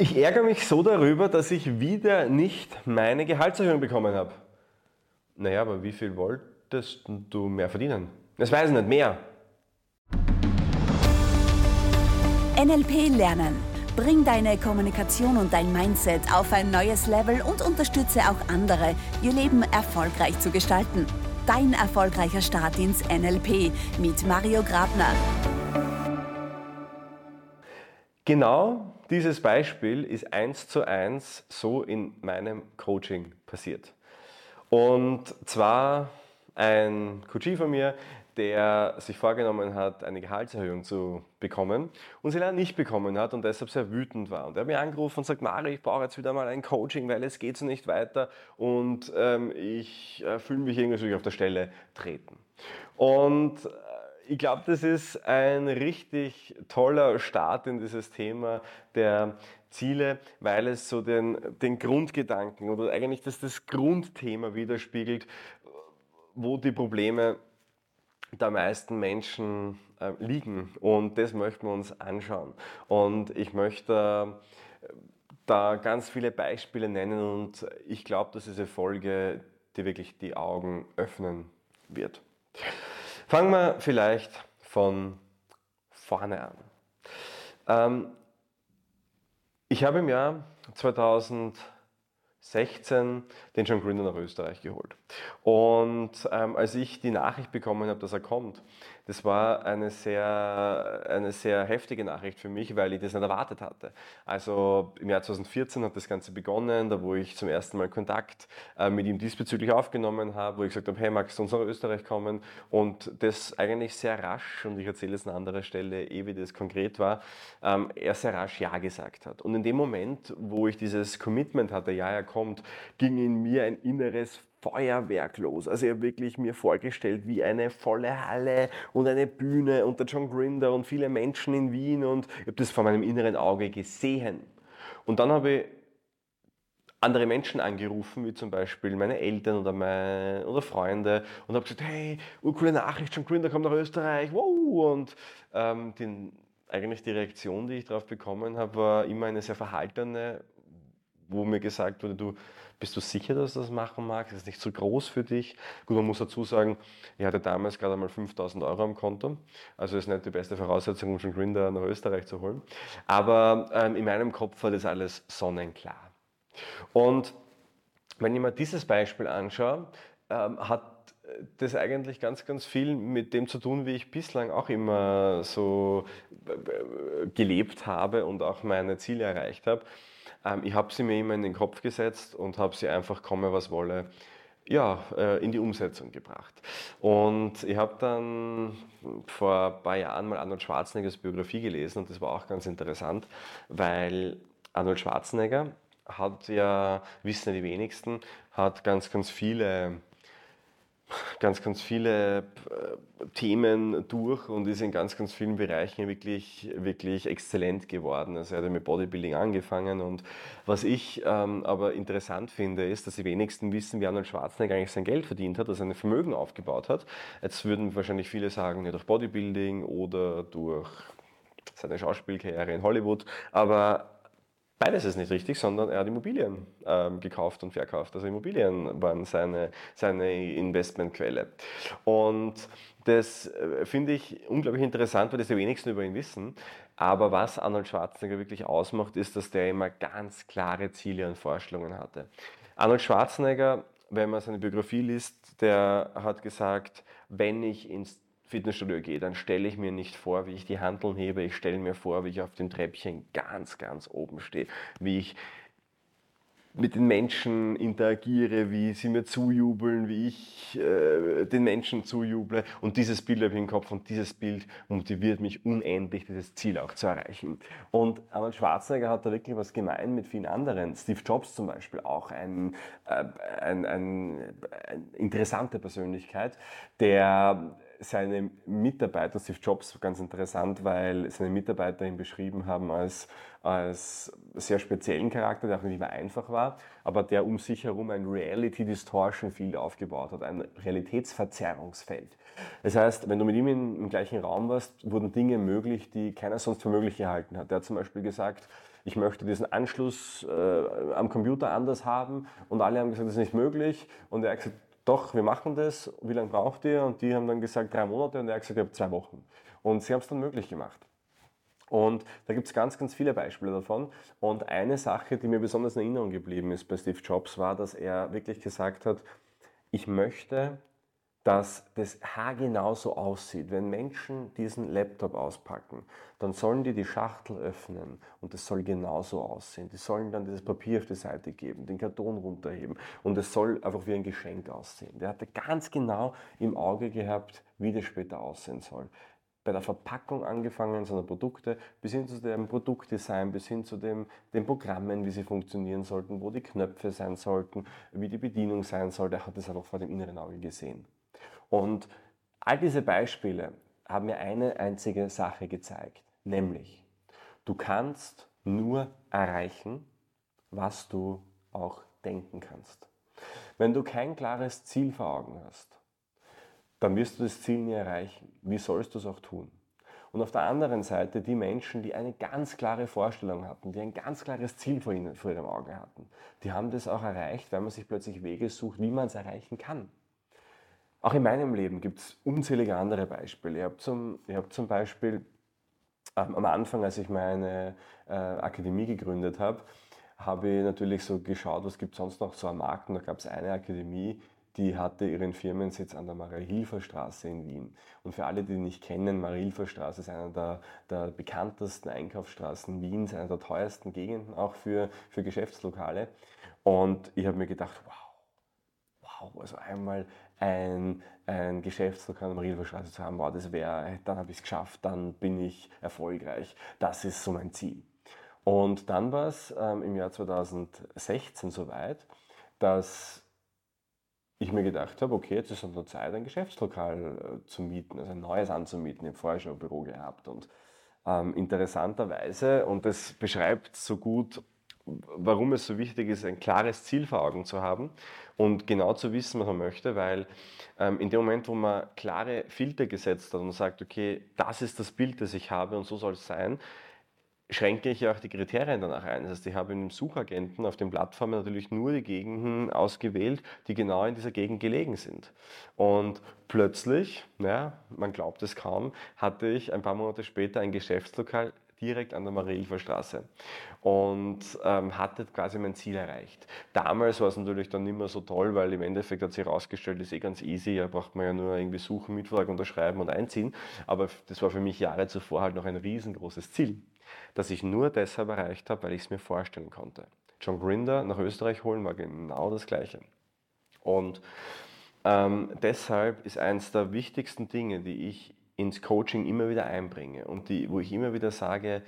Ich ärgere mich so darüber, dass ich wieder nicht meine Gehaltserhöhung bekommen habe. Naja, aber wie viel wolltest du mehr verdienen? Das weiß ich nicht, mehr. NLP Lernen. Bring deine Kommunikation und dein Mindset auf ein neues Level und unterstütze auch andere, ihr Leben erfolgreich zu gestalten. Dein erfolgreicher Start ins NLP mit Mario Grabner. Genau dieses Beispiel ist eins zu eins so in meinem Coaching passiert. Und zwar ein Coachie von mir, der sich vorgenommen hat, eine Gehaltserhöhung zu bekommen und sie leider nicht bekommen hat und deshalb sehr wütend war. Und er hat mir angerufen und sagt, Mari, ich brauche jetzt wieder mal ein Coaching, weil es geht so nicht weiter und ähm, ich äh, fühle mich irgendwie auf der Stelle treten. Und ich glaube, das ist ein richtig toller Start in dieses Thema der Ziele, weil es so den, den Grundgedanken oder eigentlich das, das Grundthema widerspiegelt, wo die Probleme der meisten Menschen äh, liegen. Und das möchten wir uns anschauen. Und ich möchte äh, da ganz viele Beispiele nennen und ich glaube, dass diese Folge dir wirklich die Augen öffnen wird. Fangen wir vielleicht von vorne an. Ähm, ich habe im Jahr 2016 den John Grinder nach Österreich geholt. Und ähm, als ich die Nachricht bekommen habe, dass er kommt, das war eine sehr, eine sehr heftige Nachricht für mich, weil ich das nicht erwartet hatte. Also im Jahr 2014 hat das Ganze begonnen, da wo ich zum ersten Mal Kontakt äh, mit ihm diesbezüglich aufgenommen habe, wo ich gesagt habe, hey, magst du uns nach Österreich kommen? Und das eigentlich sehr rasch, und ich erzähle es an anderer Stelle, eh wie das konkret war, ähm, er sehr rasch Ja gesagt hat. Und in dem Moment, wo ich dieses Commitment hatte, ja, er kommt, ging in mir ein inneres Feuerwerk los. Also ich habe wirklich mir vorgestellt, wie eine volle Halle und eine Bühne und der John Grinder und viele Menschen in Wien und ich habe das vor meinem inneren Auge gesehen. Und dann habe ich andere Menschen angerufen, wie zum Beispiel meine Eltern oder, meine, oder Freunde und habe gesagt, hey, coole Nachricht, John Grinder kommt nach Österreich, wow! Und ähm, die, eigentlich die Reaktion, die ich darauf bekommen habe, war immer eine sehr verhaltene, wo mir gesagt wurde, du, bist du sicher, dass du das machen magst? Ist es nicht zu groß für dich? Gut, man muss dazu sagen, ich hatte damals gerade mal 5000 Euro am Konto. Also ist nicht die beste Voraussetzung, um schon Grinder nach Österreich zu holen. Aber ähm, in meinem Kopf war das alles sonnenklar. Und wenn ich mir dieses Beispiel anschaue, ähm, hat das eigentlich ganz, ganz viel mit dem zu tun, wie ich bislang auch immer so äh, gelebt habe und auch meine Ziele erreicht habe. Ähm, ich habe sie mir immer in den Kopf gesetzt und habe sie einfach komme, was wolle, ja, äh, in die Umsetzung gebracht. Und ich habe dann vor ein paar Jahren mal Arnold Schwarzeneggers Biografie gelesen und das war auch ganz interessant, weil Arnold Schwarzenegger hat ja, wissen ja die wenigsten, hat ganz, ganz viele ganz, ganz viele äh, Themen durch und ist in ganz, ganz vielen Bereichen wirklich, wirklich exzellent geworden. Also er hat mit Bodybuilding angefangen und was ich ähm, aber interessant finde, ist, dass die wenigsten wissen, wie Arnold Schwarzenegger eigentlich sein Geld verdient hat, dass er ein Vermögen aufgebaut hat. Jetzt würden wahrscheinlich viele sagen, ja, durch Bodybuilding oder durch seine Schauspielkarriere in Hollywood, aber Beides ist nicht richtig, sondern er hat Immobilien ähm, gekauft und verkauft. Also Immobilien waren seine, seine Investmentquelle. Und das äh, finde ich unglaublich interessant, weil das die wenigsten über ihn wissen. Aber was Arnold Schwarzenegger wirklich ausmacht, ist, dass der immer ganz klare Ziele und Vorstellungen hatte. Arnold Schwarzenegger, wenn man seine Biografie liest, der hat gesagt, wenn ich ins Fitnessstudio gehe, dann stelle ich mir nicht vor, wie ich die Handeln hebe, ich stelle mir vor, wie ich auf dem Treppchen ganz, ganz oben stehe, wie ich mit den Menschen interagiere, wie sie mir zujubeln, wie ich äh, den Menschen zujuble. Und dieses Bild habe ich im Kopf und dieses Bild motiviert mich unendlich, dieses Ziel auch zu erreichen. Und Arnold Schwarzenegger hat da wirklich was gemein mit vielen anderen. Steve Jobs zum Beispiel auch ein, äh, ein, ein, eine interessante Persönlichkeit, der seine Mitarbeiter, Steve Jobs, ganz interessant, weil seine Mitarbeiter ihn beschrieben haben als, als sehr speziellen Charakter, der auch nicht immer einfach war, aber der um sich herum ein Reality Distortion Field aufgebaut hat, ein Realitätsverzerrungsfeld. Das heißt, wenn du mit ihm im gleichen Raum warst, wurden Dinge möglich, die keiner sonst für möglich gehalten hat. Der hat zum Beispiel gesagt, ich möchte diesen Anschluss äh, am Computer anders haben und alle haben gesagt, das ist nicht möglich und er hat gesagt, doch, wir machen das, wie lange braucht ihr? Und die haben dann gesagt, drei Monate und er hat gesagt, ich habe zwei Wochen. Und sie haben es dann möglich gemacht. Und da gibt es ganz, ganz viele Beispiele davon. Und eine Sache, die mir besonders in Erinnerung geblieben ist bei Steve Jobs, war, dass er wirklich gesagt hat, ich möchte, dass das haargenau so aussieht. Wenn Menschen diesen Laptop auspacken, dann sollen die die Schachtel öffnen und es soll genauso aussehen. Die sollen dann dieses Papier auf die Seite geben, den Karton runterheben und es soll einfach wie ein Geschenk aussehen. Der hatte ganz genau im Auge gehabt, wie das später aussehen soll. Bei der Verpackung angefangen seiner Produkte, bis hin zu dem Produktdesign, bis hin zu dem, den Programmen, wie sie funktionieren sollten, wo die Knöpfe sein sollten, wie die Bedienung sein soll. Der hat das einfach vor dem inneren Auge gesehen. Und all diese Beispiele haben mir eine einzige Sache gezeigt, nämlich du kannst nur erreichen, was du auch denken kannst. Wenn du kein klares Ziel vor Augen hast, dann wirst du das Ziel nie erreichen. Wie sollst du es auch tun? Und auf der anderen Seite die Menschen, die eine ganz klare Vorstellung hatten, die ein ganz klares Ziel vor, ihnen, vor ihrem Auge hatten, die haben das auch erreicht, weil man sich plötzlich Wege sucht, wie man es erreichen kann. Auch in meinem Leben gibt es unzählige andere Beispiele. Ich habe zum, hab zum Beispiel ähm, am Anfang, als ich meine äh, Akademie gegründet habe, habe ich natürlich so geschaut, was gibt es sonst noch so am Markt. Und da gab es eine Akademie, die hatte ihren Firmensitz an der Maria-Hilfer-Straße in Wien. Und für alle, die nicht kennen, Maria-Hilfer-Straße ist einer der, der, bekanntesten Einkaufsstraßen Wiens, einer der teuersten Gegenden auch für, für Geschäftslokale. Und ich habe mir gedacht, wow, wow, also einmal ein, ein Geschäftslokal am Riedbergstraße zu haben, wow, das wäre, dann habe ich es geschafft, dann bin ich erfolgreich. Das ist so mein Ziel. Und dann war es ähm, im Jahr 2016 soweit, dass ich mir gedacht habe, okay, jetzt ist es an der Zeit, ein Geschäftslokal äh, zu mieten, also ein neues anzumieten. Ich habe vorher schon ein Büro gehabt und ähm, interessanterweise, und das beschreibt so gut, warum es so wichtig ist, ein klares Ziel vor Augen zu haben und genau zu wissen, was man möchte, weil ähm, in dem Moment, wo man klare Filter gesetzt hat und sagt, okay, das ist das Bild, das ich habe und so soll es sein, schränke ich ja auch die Kriterien danach ein. Das heißt, ich habe in dem Suchagenten auf den Plattformen natürlich nur die Gegenden ausgewählt, die genau in dieser Gegend gelegen sind. Und plötzlich, ja, man glaubt es kaum, hatte ich ein paar Monate später ein Geschäftslokal direkt an der Mariehilfer Straße und ähm, hatte quasi mein Ziel erreicht. Damals war es natürlich dann nicht mehr so toll, weil im Endeffekt hat sich herausgestellt, ist eh ganz easy, da braucht man ja nur irgendwie suchen, Mietvertrag unterschreiben und einziehen. Aber das war für mich Jahre zuvor halt noch ein riesengroßes Ziel, das ich nur deshalb erreicht habe, weil ich es mir vorstellen konnte. John Grinder nach Österreich holen war genau das Gleiche. Und ähm, deshalb ist eines der wichtigsten Dinge, die ich ins Coaching immer wieder einbringe und die, wo ich immer wieder sage,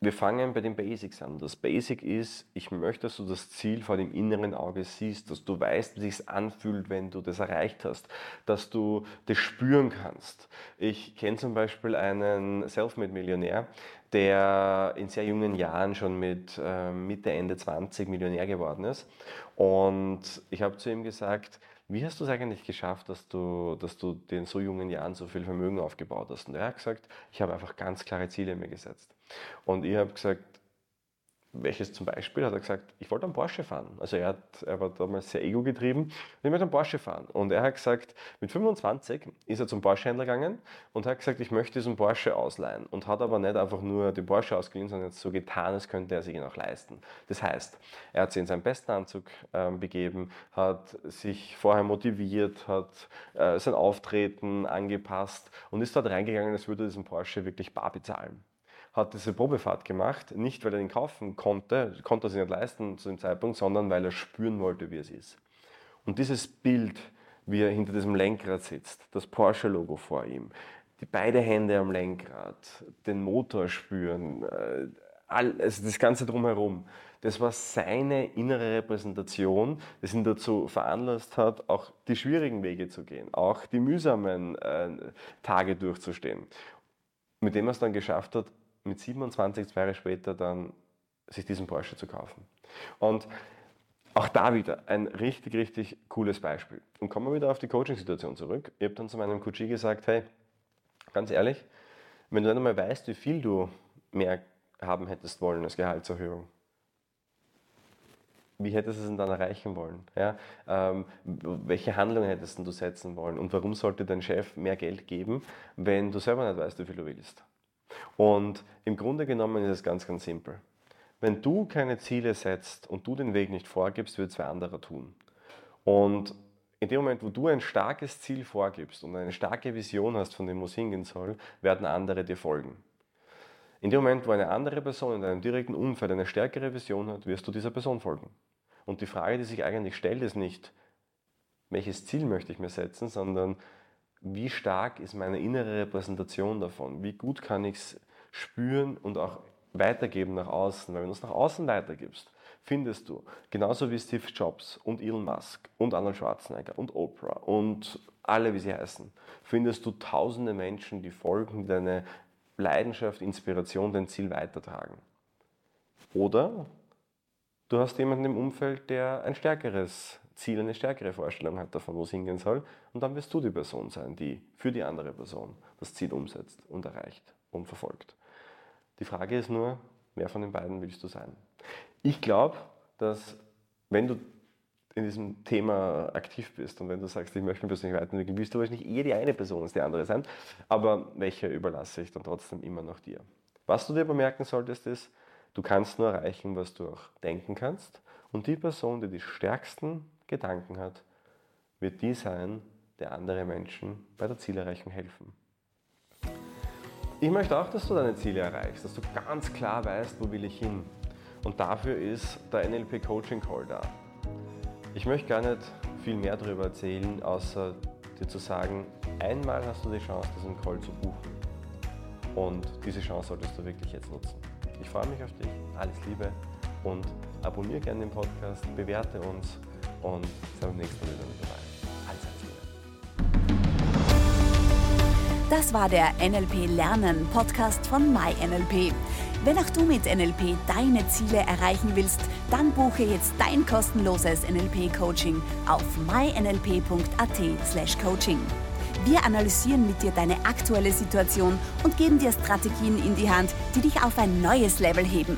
wir fangen bei den Basics an. Das Basic ist, ich möchte, dass du das Ziel vor dem inneren Auge siehst, dass du weißt, wie es anfühlt, wenn du das erreicht hast, dass du das spüren kannst. Ich kenne zum Beispiel einen Selfmade-Millionär, der in sehr jungen Jahren schon mit äh, Mitte, Ende 20 Millionär geworden ist. Und ich habe zu ihm gesagt, wie hast du es eigentlich geschafft, dass du, dass du in so jungen Jahren so viel Vermögen aufgebaut hast? Und er hat gesagt, ich habe einfach ganz klare Ziele mir gesetzt. Und ich habe gesagt, welches zum Beispiel hat er gesagt, ich wollte einen Porsche fahren. Also er, hat, er war damals sehr ego-getrieben und ich möchte einen Porsche fahren. Und er hat gesagt, mit 25 ist er zum Porsche-Händler gegangen und hat gesagt, ich möchte diesen Porsche ausleihen. Und hat aber nicht einfach nur den Porsche ausgeliehen, sondern so getan, als könnte er sich ihn auch leisten. Das heißt, er hat sich in seinen besten Anzug äh, begeben, hat sich vorher motiviert, hat äh, sein Auftreten angepasst und ist dort reingegangen, als würde er diesen Porsche wirklich bar bezahlen hat diese Probefahrt gemacht, nicht weil er ihn kaufen konnte, konnte er sich nicht leisten zu dem Zeitpunkt, sondern weil er spüren wollte, wie es ist. Und dieses Bild, wie er hinter diesem Lenkrad sitzt, das Porsche-Logo vor ihm, die beide Hände am Lenkrad, den Motor spüren, äh, also das Ganze drumherum, das war seine innere Repräsentation, das ihn dazu veranlasst hat, auch die schwierigen Wege zu gehen, auch die mühsamen äh, Tage durchzustehen. Mit dem er es dann geschafft hat, mit 27, zwei Jahre später, dann sich diesen Porsche zu kaufen. Und auch da wieder ein richtig, richtig cooles Beispiel. Und kommen wir wieder auf die Coaching-Situation zurück. Ich habe dann zu meinem Coachie gesagt, hey, ganz ehrlich, wenn du nicht einmal weißt, wie viel du mehr haben hättest wollen als Gehaltserhöhung? Wie hättest du es denn dann erreichen wollen? Ja? Ähm, welche Handlungen hättest du setzen wollen? Und warum sollte dein Chef mehr Geld geben, wenn du selber nicht weißt, wie viel du willst? Und im Grunde genommen ist es ganz, ganz simpel. Wenn du keine Ziele setzt und du den Weg nicht vorgibst, wird es wer anderer tun. Und in dem Moment, wo du ein starkes Ziel vorgibst und eine starke Vision hast, von dem es hingehen soll, werden andere dir folgen. In dem Moment, wo eine andere Person in deinem direkten Umfeld eine stärkere Vision hat, wirst du dieser Person folgen. Und die Frage, die sich eigentlich stellt, ist nicht, welches Ziel möchte ich mir setzen, sondern wie stark ist meine innere Repräsentation davon? Wie gut kann ich es spüren und auch weitergeben nach außen? Weil wenn du es nach außen weitergibst, findest du, genauso wie Steve Jobs und Elon Musk und Arnold Schwarzenegger und Oprah und alle, wie sie heißen, findest du tausende Menschen, die folgen, die deine Leidenschaft, Inspiration, dein Ziel weitertragen. Oder du hast jemanden im Umfeld, der ein stärkeres Ziel, eine stärkere Vorstellung hat davon, wo es hingehen soll. Und dann wirst du die Person sein, die für die andere Person das Ziel umsetzt und erreicht und verfolgt. Die Frage ist nur, wer von den beiden willst du sein? Ich glaube, dass wenn du in diesem Thema aktiv bist und wenn du sagst, ich möchte mich persönlich weiterentwickeln, willst du wahrscheinlich eher die eine Person als die andere sein. Aber welche überlasse ich dann trotzdem immer noch dir? Was du dir bemerken solltest, ist, du kannst nur erreichen, was du auch denken kannst. Und die Person, die die stärksten Gedanken hat, wird die sein, der andere Menschen bei der Zielerreichung helfen. Ich möchte auch, dass du deine Ziele erreichst, dass du ganz klar weißt, wo will ich hin. Und dafür ist der NLP Coaching Call da. Ich möchte gar nicht viel mehr darüber erzählen, außer dir zu sagen, einmal hast du die Chance, diesen Call zu buchen. Und diese Chance solltest du wirklich jetzt nutzen. Ich freue mich auf dich, alles Liebe und abonniere gerne den Podcast, bewerte uns und sind beim nächsten Mal wieder mit dabei. Alles Das war der NLP Lernen Podcast von MyNLP. Wenn auch du mit NLP deine Ziele erreichen willst, dann buche jetzt dein kostenloses NLP-Coaching auf mynlp.at/coaching. Wir analysieren mit dir deine aktuelle Situation und geben dir Strategien in die Hand, die dich auf ein neues Level heben.